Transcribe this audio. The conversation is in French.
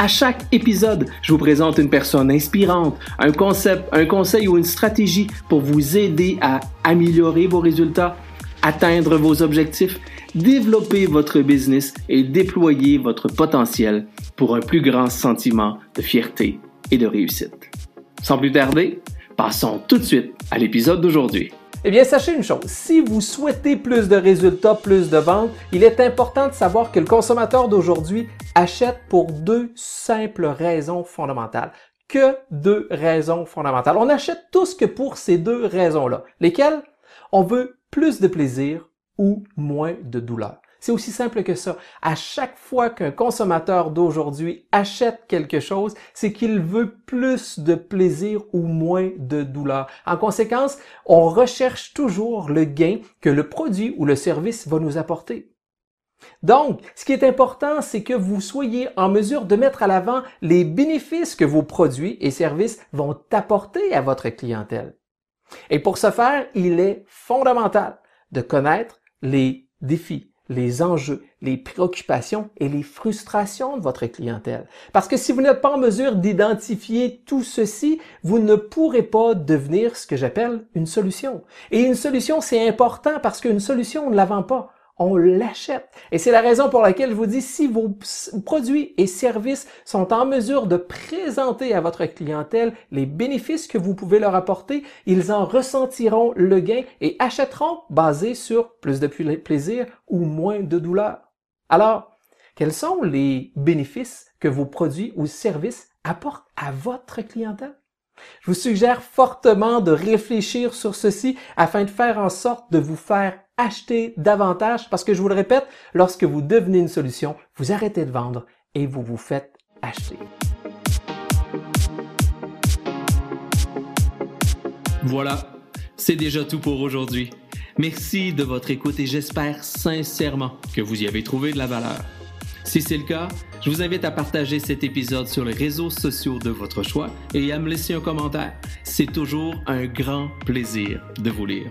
À chaque épisode, je vous présente une personne inspirante, un concept, un conseil ou une stratégie pour vous aider à améliorer vos résultats, atteindre vos objectifs, développer votre business et déployer votre potentiel pour un plus grand sentiment de fierté et de réussite. Sans plus tarder, passons tout de suite à l'épisode d'aujourd'hui. Eh bien, sachez une chose, si vous souhaitez plus de résultats, plus de ventes, il est important de savoir que le consommateur d'aujourd'hui achète pour deux simples raisons fondamentales. Que deux raisons fondamentales. On achète tous que pour ces deux raisons-là. Lesquelles? On veut plus de plaisir ou moins de douleur. C'est aussi simple que ça. À chaque fois qu'un consommateur d'aujourd'hui achète quelque chose, c'est qu'il veut plus de plaisir ou moins de douleur. En conséquence, on recherche toujours le gain que le produit ou le service va nous apporter. Donc, ce qui est important, c'est que vous soyez en mesure de mettre à l'avant les bénéfices que vos produits et services vont apporter à votre clientèle. Et pour ce faire, il est fondamental de connaître les défis, les enjeux, les préoccupations et les frustrations de votre clientèle. Parce que si vous n'êtes pas en mesure d'identifier tout ceci, vous ne pourrez pas devenir ce que j'appelle une solution. Et une solution, c'est important parce qu'une solution, on ne la vend pas on l'achète. Et c'est la raison pour laquelle je vous dis, si vos produits et services sont en mesure de présenter à votre clientèle les bénéfices que vous pouvez leur apporter, ils en ressentiront le gain et achèteront basé sur plus de plaisir ou moins de douleur. Alors, quels sont les bénéfices que vos produits ou services apportent à votre clientèle? Je vous suggère fortement de réfléchir sur ceci afin de faire en sorte de vous faire acheter davantage parce que je vous le répète, lorsque vous devenez une solution, vous arrêtez de vendre et vous vous faites acheter. Voilà, c'est déjà tout pour aujourd'hui. Merci de votre écoute et j'espère sincèrement que vous y avez trouvé de la valeur. Si c'est le cas, je vous invite à partager cet épisode sur les réseaux sociaux de votre choix et à me laisser un commentaire. C'est toujours un grand plaisir de vous lire.